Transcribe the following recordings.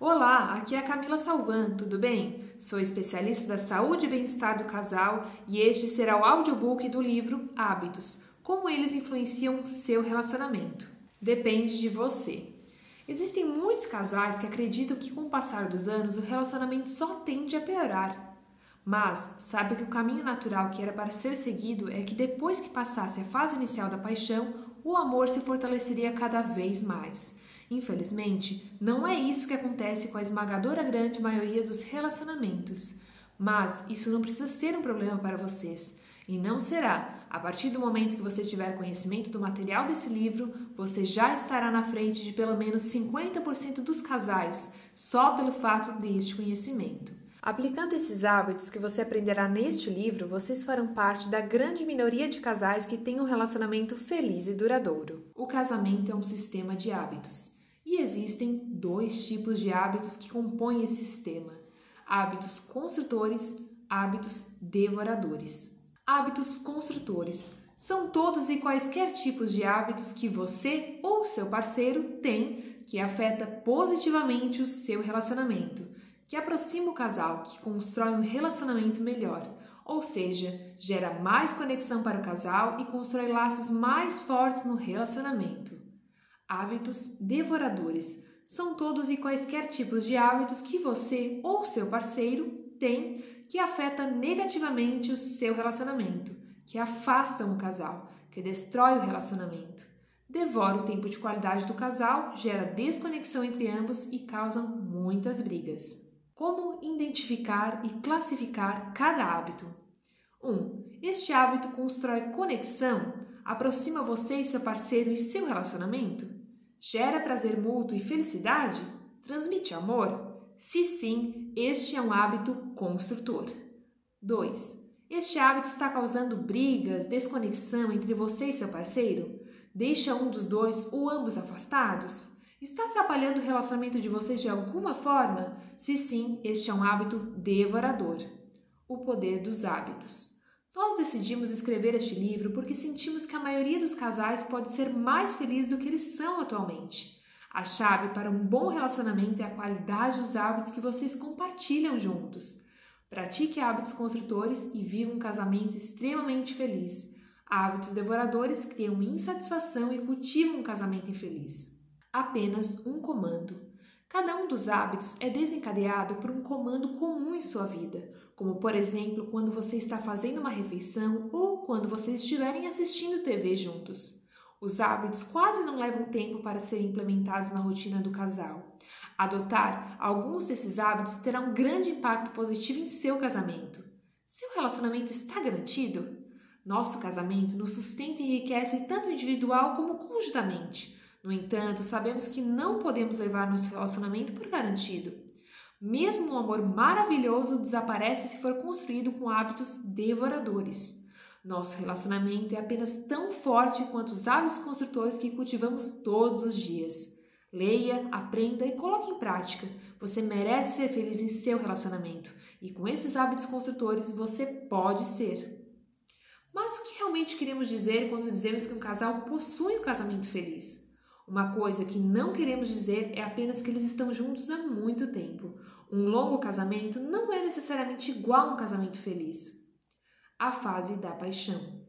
Olá, aqui é a Camila Salvan, tudo bem? Sou especialista da saúde e bem-estar do casal e este será o audiobook do livro Hábitos: Como eles influenciam seu relacionamento. Depende de você. Existem muitos casais que acreditam que com o passar dos anos o relacionamento só tende a piorar. Mas sabe que o caminho natural que era para ser seguido é que depois que passasse a fase inicial da paixão, o amor se fortaleceria cada vez mais. Infelizmente, não é isso que acontece com a esmagadora grande maioria dos relacionamentos. Mas isso não precisa ser um problema para vocês. E não será. A partir do momento que você tiver conhecimento do material desse livro, você já estará na frente de pelo menos 50% dos casais, só pelo fato deste conhecimento. Aplicando esses hábitos que você aprenderá neste livro, vocês farão parte da grande minoria de casais que têm um relacionamento feliz e duradouro. O casamento é um sistema de hábitos. E existem dois tipos de hábitos que compõem esse sistema: hábitos construtores, hábitos devoradores. Hábitos construtores são todos e quaisquer tipos de hábitos que você ou seu parceiro tem que afeta positivamente o seu relacionamento, que aproxima o casal, que constrói um relacionamento melhor, ou seja, gera mais conexão para o casal e constrói laços mais fortes no relacionamento. Hábitos devoradores são todos e quaisquer tipos de hábitos que você ou seu parceiro tem que afeta negativamente o seu relacionamento, que afastam o casal, que destrói o relacionamento, devora o tempo de qualidade do casal, gera desconexão entre ambos e causam muitas brigas. Como identificar e classificar cada hábito? 1. Um, este hábito constrói conexão, aproxima você e seu parceiro e seu relacionamento? Gera prazer mútuo e felicidade? Transmite amor? Se sim, este é um hábito construtor. 2. Este hábito está causando brigas, desconexão entre você e seu parceiro? Deixa um dos dois ou ambos afastados? Está atrapalhando o relacionamento de vocês de alguma forma? Se sim, este é um hábito devorador. O poder dos hábitos. Nós decidimos escrever este livro porque sentimos que a maioria dos casais pode ser mais feliz do que eles são atualmente. A chave para um bom relacionamento é a qualidade dos hábitos que vocês compartilham juntos. Pratique hábitos construtores e viva um casamento extremamente feliz. Hábitos devoradores criam insatisfação e cultivam um casamento infeliz. Apenas um comando. Cada um dos hábitos é desencadeado por um comando comum em sua vida, como por exemplo quando você está fazendo uma refeição ou quando vocês estiverem assistindo TV juntos. Os hábitos quase não levam tempo para serem implementados na rotina do casal. Adotar alguns desses hábitos terá um grande impacto positivo em seu casamento. Seu relacionamento está garantido? Nosso casamento nos sustenta e enriquece tanto individual como conjuntamente. No entanto, sabemos que não podemos levar nosso relacionamento por garantido. Mesmo um amor maravilhoso desaparece se for construído com hábitos devoradores. Nosso relacionamento é apenas tão forte quanto os hábitos construtores que cultivamos todos os dias. Leia, aprenda e coloque em prática. Você merece ser feliz em seu relacionamento e com esses hábitos construtores você pode ser. Mas o que realmente queremos dizer quando dizemos que um casal possui um casamento feliz? Uma coisa que não queremos dizer é apenas que eles estão juntos há muito tempo. Um longo casamento não é necessariamente igual a um casamento feliz. A fase da paixão.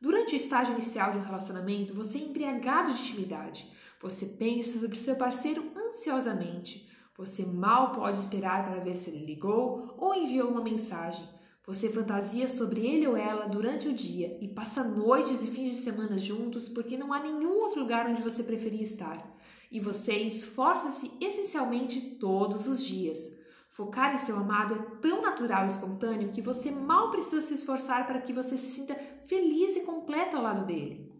Durante o estágio inicial de um relacionamento, você é embriagado de intimidade. Você pensa sobre seu parceiro ansiosamente. Você mal pode esperar para ver se ele ligou ou enviou uma mensagem. Você fantasia sobre ele ou ela durante o dia e passa noites e fins de semana juntos porque não há nenhum outro lugar onde você preferia estar. E você esforça-se essencialmente todos os dias. Focar em seu amado é tão natural e espontâneo que você mal precisa se esforçar para que você se sinta feliz e completo ao lado dele.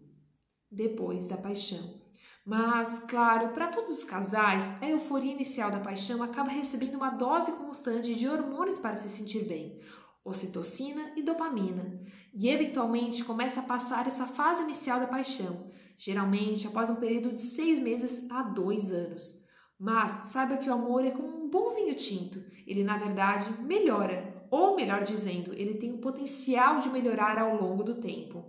Depois da paixão. Mas, claro, para todos os casais, a euforia inicial da paixão acaba recebendo uma dose constante de hormônios para se sentir bem, ocitocina e dopamina, e eventualmente começa a passar essa fase inicial da paixão, geralmente após um período de seis meses a dois anos. Mas saiba que o amor é como um bom vinho tinto, ele na verdade melhora, ou melhor dizendo, ele tem o potencial de melhorar ao longo do tempo.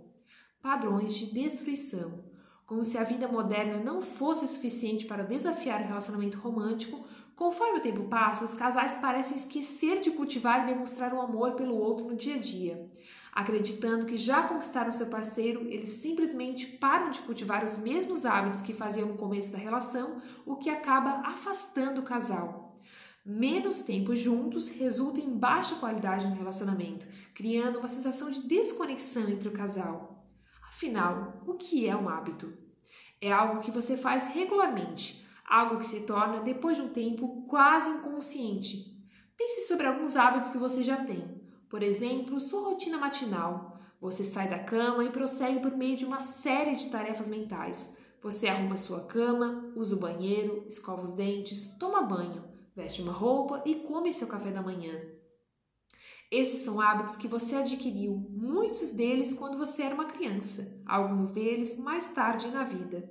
Padrões de destruição. Como se a vida moderna não fosse suficiente para desafiar o relacionamento romântico, conforme o tempo passa, os casais parecem esquecer de cultivar e demonstrar o amor pelo outro no dia a dia. Acreditando que já conquistaram seu parceiro, eles simplesmente param de cultivar os mesmos hábitos que faziam no começo da relação, o que acaba afastando o casal. Menos tempo juntos resulta em baixa qualidade no relacionamento, criando uma sensação de desconexão entre o casal. Afinal, o que é um hábito? É algo que você faz regularmente, algo que se torna, depois de um tempo, quase inconsciente. Pense sobre alguns hábitos que você já tem. Por exemplo, sua rotina matinal. Você sai da cama e prossegue por meio de uma série de tarefas mentais. Você arruma sua cama, usa o banheiro, escova os dentes, toma banho, veste uma roupa e come seu café da manhã. Esses são hábitos que você adquiriu, muitos deles quando você era uma criança, alguns deles mais tarde na vida.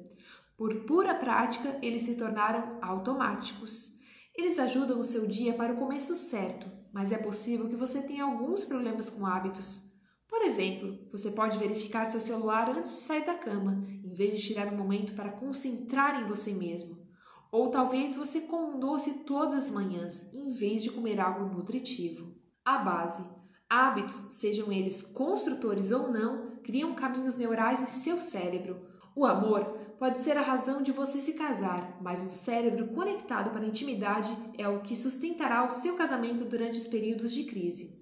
Por pura prática, eles se tornaram automáticos. Eles ajudam o seu dia para o começo certo, mas é possível que você tenha alguns problemas com hábitos. Por exemplo, você pode verificar seu celular antes de sair da cama, em vez de tirar um momento para concentrar em você mesmo. Ou talvez você coma um doce todas as manhãs, em vez de comer algo nutritivo. A base. Hábitos, sejam eles construtores ou não, criam caminhos neurais em seu cérebro. O amor pode ser a razão de você se casar, mas um cérebro conectado para a intimidade é o que sustentará o seu casamento durante os períodos de crise.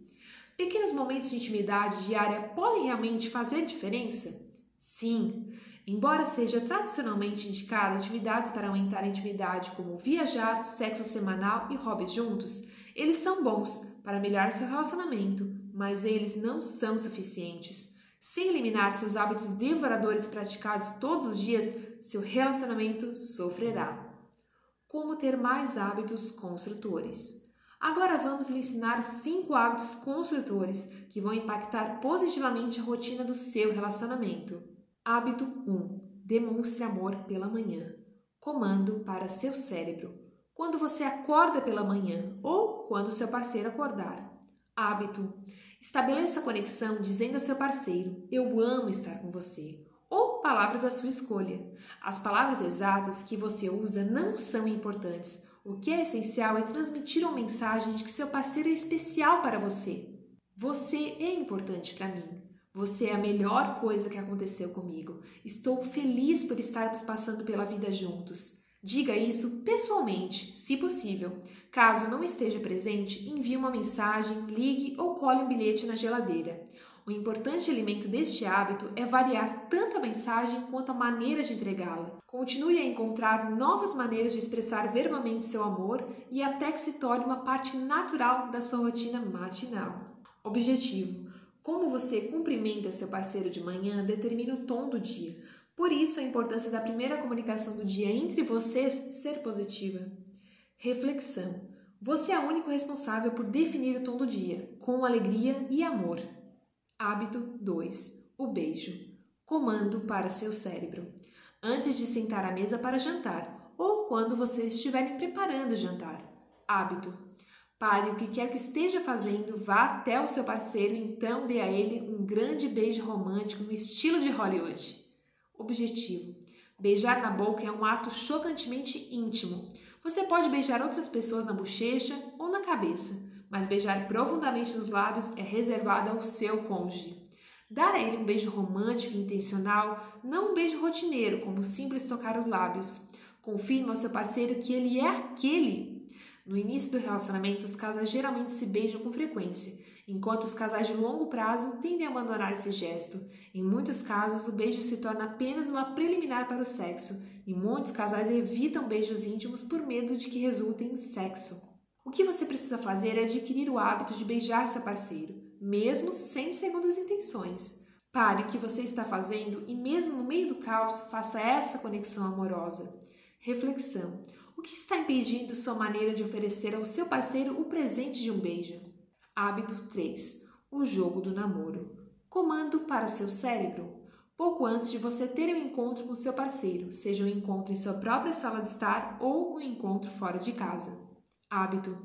Pequenos momentos de intimidade diária podem realmente fazer diferença? Sim. Embora seja tradicionalmente indicado atividades para aumentar a intimidade, como viajar, sexo semanal e hobbies juntos, eles são bons para melhorar seu relacionamento, mas eles não são suficientes. Sem eliminar seus hábitos devoradores praticados todos os dias, seu relacionamento sofrerá. Como ter mais hábitos construtores? Agora vamos lhe ensinar cinco hábitos construtores que vão impactar positivamente a rotina do seu relacionamento. Hábito 1. Demonstre amor pela manhã. Comando para seu cérebro quando você acorda pela manhã ou quando seu parceiro acordar. Hábito. Estabeleça conexão dizendo ao seu parceiro: Eu amo estar com você. Ou palavras à sua escolha. As palavras exatas que você usa não são importantes. O que é essencial é transmitir uma mensagem de que seu parceiro é especial para você. Você é importante para mim. Você é a melhor coisa que aconteceu comigo. Estou feliz por estarmos passando pela vida juntos. Diga isso pessoalmente, se possível. Caso não esteja presente, envie uma mensagem, ligue ou cole um bilhete na geladeira. O importante elemento deste hábito é variar tanto a mensagem quanto a maneira de entregá-la. Continue a encontrar novas maneiras de expressar verbalmente seu amor e até que se torne uma parte natural da sua rotina matinal. Objetivo: como você cumprimenta seu parceiro de manhã determina o tom do dia. Por isso, a importância da primeira comunicação do dia entre vocês ser positiva. Reflexão. Você é o único responsável por definir o tom do dia, com alegria e amor. Hábito 2. O beijo. Comando para seu cérebro. Antes de sentar à mesa para jantar ou quando vocês estiverem preparando o jantar. Hábito. Pare o que quer que esteja fazendo, vá até o seu parceiro e então dê a ele um grande beijo romântico no estilo de Hollywood. Objetivo: beijar na boca é um ato chocantemente íntimo. Você pode beijar outras pessoas na bochecha ou na cabeça, mas beijar profundamente nos lábios é reservado ao seu cônjuge. Dar a ele um beijo romântico e intencional, não um beijo rotineiro, como simples tocar os lábios. Confirme ao seu parceiro que ele é aquele. No início do relacionamento, os casais geralmente se beijam com frequência, enquanto os casais de longo prazo tendem a abandonar esse gesto. Em muitos casos, o beijo se torna apenas uma preliminar para o sexo, e muitos casais evitam beijos íntimos por medo de que resultem em sexo. O que você precisa fazer é adquirir o hábito de beijar seu parceiro, mesmo sem segundas intenções. Pare o que você está fazendo e, mesmo no meio do caos, faça essa conexão amorosa. Reflexão: o que está impedindo sua maneira de oferecer ao seu parceiro o presente de um beijo? Hábito 3. O jogo do namoro. Comando para seu cérebro. Pouco antes de você ter um encontro com seu parceiro, seja um encontro em sua própria sala de estar ou um encontro fora de casa. Hábito.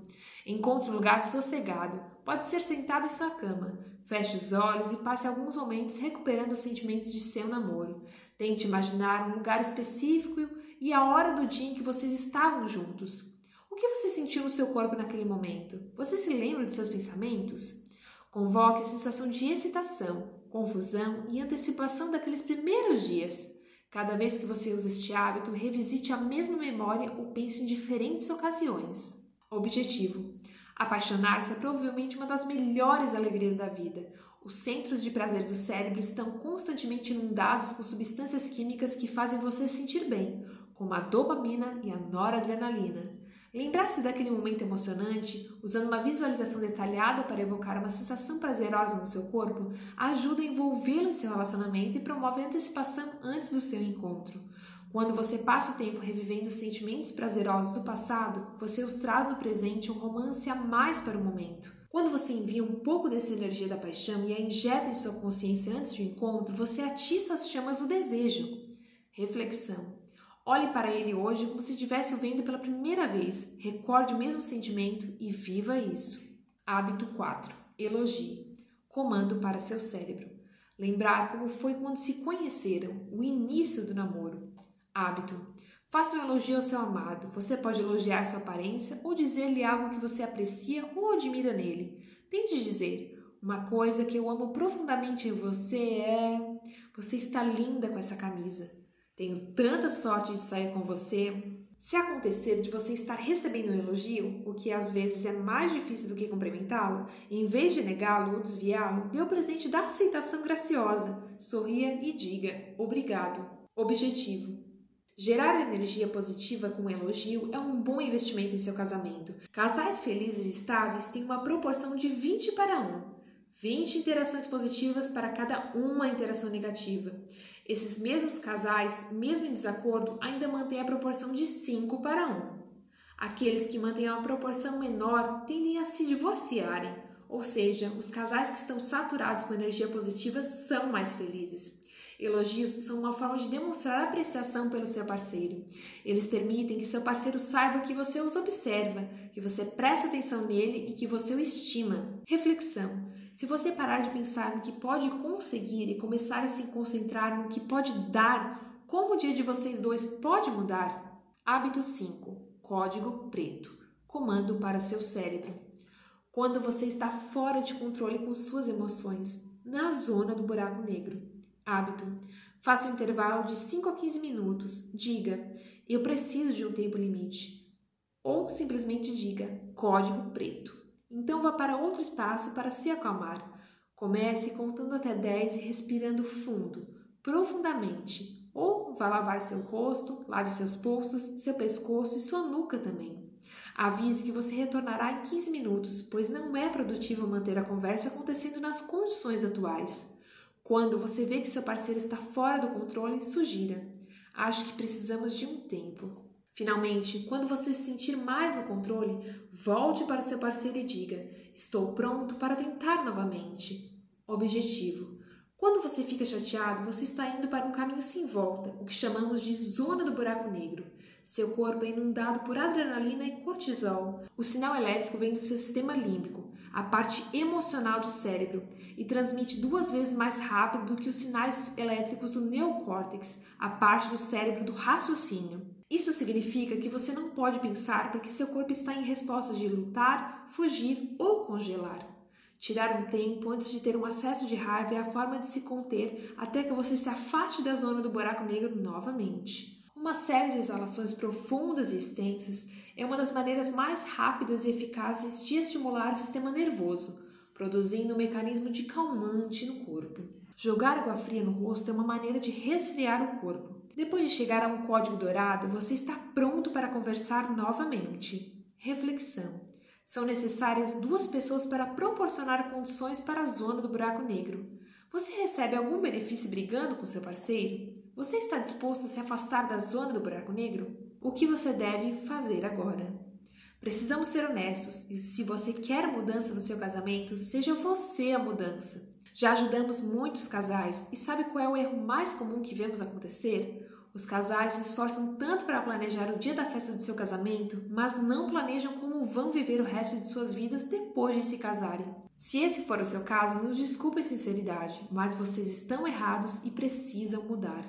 Encontre um lugar sossegado. Pode ser sentado em sua cama. Feche os olhos e passe alguns momentos recuperando os sentimentos de seu namoro. Tente imaginar um lugar específico e a hora do dia em que vocês estavam juntos. O que você sentiu no seu corpo naquele momento? Você se lembra de seus pensamentos? Convoque a sensação de excitação, confusão e antecipação daqueles primeiros dias. Cada vez que você usa este hábito, revisite a mesma memória ou pense em diferentes ocasiões. Objetivo: Apaixonar-se é provavelmente uma das melhores alegrias da vida. Os centros de prazer do cérebro estão constantemente inundados com substâncias químicas que fazem você se sentir bem, como a dopamina e a noradrenalina. Lembrar-se daquele momento emocionante, usando uma visualização detalhada para evocar uma sensação prazerosa no seu corpo, ajuda a envolvê-lo em seu relacionamento e promove a antecipação antes do seu encontro. Quando você passa o tempo revivendo os sentimentos prazerosos do passado, você os traz no presente um romance a mais para o momento. Quando você envia um pouco dessa energia da paixão e a injeta em sua consciência antes do encontro, você atiça as chamas do desejo. Reflexão. Olhe para ele hoje como se estivesse o vendo pela primeira vez. Recorde o mesmo sentimento e viva isso. Hábito 4. Elogie. Comando para seu cérebro. Lembrar como foi quando se conheceram, o início do namoro. Hábito. Faça um elogio ao seu amado. Você pode elogiar sua aparência ou dizer-lhe algo que você aprecia ou admira nele. Tente dizer: Uma coisa que eu amo profundamente em você é. Você está linda com essa camisa. Tenho tanta sorte de sair com você. Se acontecer de você estar recebendo um elogio, o que às vezes é mais difícil do que cumprimentá-lo, em vez de negá-lo ou desviá-lo, dê o presente da aceitação graciosa. Sorria e diga obrigado. Objetivo: Gerar energia positiva com um elogio é um bom investimento em seu casamento. Casais felizes e estáveis têm uma proporção de 20 para 1. 20 interações positivas para cada uma interação negativa. Esses mesmos casais, mesmo em desacordo, ainda mantêm a proporção de 5 para 1. Aqueles que mantêm uma proporção menor tendem a se divorciarem, ou seja, os casais que estão saturados com energia positiva são mais felizes. Elogios são uma forma de demonstrar apreciação pelo seu parceiro. Eles permitem que seu parceiro saiba que você os observa, que você presta atenção nele e que você o estima. Reflexão. Se você parar de pensar no que pode conseguir e começar a se concentrar no que pode dar, como o dia de vocês dois pode mudar? Hábito 5. Código preto. Comando para seu cérebro. Quando você está fora de controle com suas emoções, na zona do buraco negro. Hábito. Faça um intervalo de 5 a 15 minutos. Diga: Eu preciso de um tempo limite. Ou simplesmente diga: Código preto. Então vá para outro espaço para se acalmar. Comece contando até 10 e respirando fundo, profundamente. Ou vá lavar seu rosto, lave seus pulsos, seu pescoço e sua nuca também. Avise que você retornará em 15 minutos, pois não é produtivo manter a conversa acontecendo nas condições atuais. Quando você vê que seu parceiro está fora do controle, sugira. Acho que precisamos de um tempo. Finalmente, quando você se sentir mais no controle, volte para seu parceiro e diga: Estou pronto para tentar novamente. Objetivo: Quando você fica chateado, você está indo para um caminho sem volta, o que chamamos de zona do buraco negro. Seu corpo é inundado por adrenalina e cortisol. O sinal elétrico vem do seu sistema límbico, a parte emocional do cérebro, e transmite duas vezes mais rápido do que os sinais elétricos do neocórtex, a parte do cérebro do raciocínio. Isso significa que você não pode pensar porque seu corpo está em resposta de lutar, fugir ou congelar. Tirar um tempo antes de ter um acesso de raiva é a forma de se conter até que você se afaste da zona do buraco negro novamente. Uma série de exalações profundas e extensas é uma das maneiras mais rápidas e eficazes de estimular o sistema nervoso, produzindo um mecanismo de calmante no corpo. Jogar água fria no rosto é uma maneira de resfriar o corpo. Depois de chegar a um código dourado, você está pronto para conversar novamente. Reflexão. São necessárias duas pessoas para proporcionar condições para a zona do buraco negro. Você recebe algum benefício brigando com seu parceiro? Você está disposto a se afastar da zona do buraco negro? O que você deve fazer agora? Precisamos ser honestos e se você quer mudança no seu casamento, seja você a mudança. Já ajudamos muitos casais e sabe qual é o erro mais comum que vemos acontecer? Os casais se esforçam tanto para planejar o dia da festa do seu casamento, mas não planejam como vão viver o resto de suas vidas depois de se casarem. Se esse for o seu caso, nos desculpe a sinceridade, mas vocês estão errados e precisam mudar.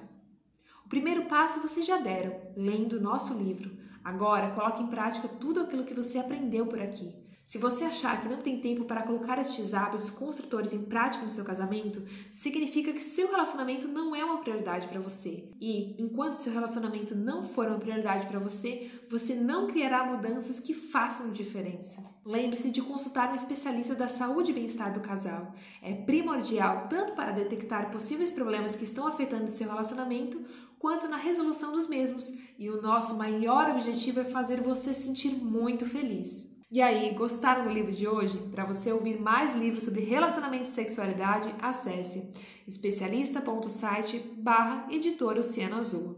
primeiro passo vocês já deram, lendo o nosso livro. Agora, coloque em prática tudo aquilo que você aprendeu por aqui. Se você achar que não tem tempo para colocar estes hábitos construtores em prática no seu casamento, significa que seu relacionamento não é uma prioridade para você. E, enquanto seu relacionamento não for uma prioridade para você, você não criará mudanças que façam diferença. Lembre-se de consultar um especialista da saúde e bem-estar do casal. É primordial tanto para detectar possíveis problemas que estão afetando seu relacionamento, quanto na resolução dos mesmos, e o nosso maior objetivo é fazer você se sentir muito feliz. E aí, gostaram do livro de hoje? Para você ouvir mais livros sobre relacionamento e sexualidade, acesse especialista.site barra editora Oceano Azul.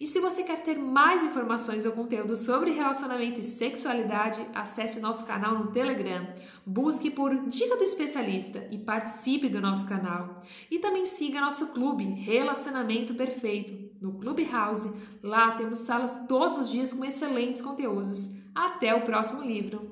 E se você quer ter mais informações ou conteúdo sobre relacionamento e sexualidade, acesse nosso canal no Telegram. Busque por Dica do Especialista e participe do nosso canal. E também siga nosso clube Relacionamento Perfeito no Clubhouse. Lá temos salas todos os dias com excelentes conteúdos. Até o próximo livro!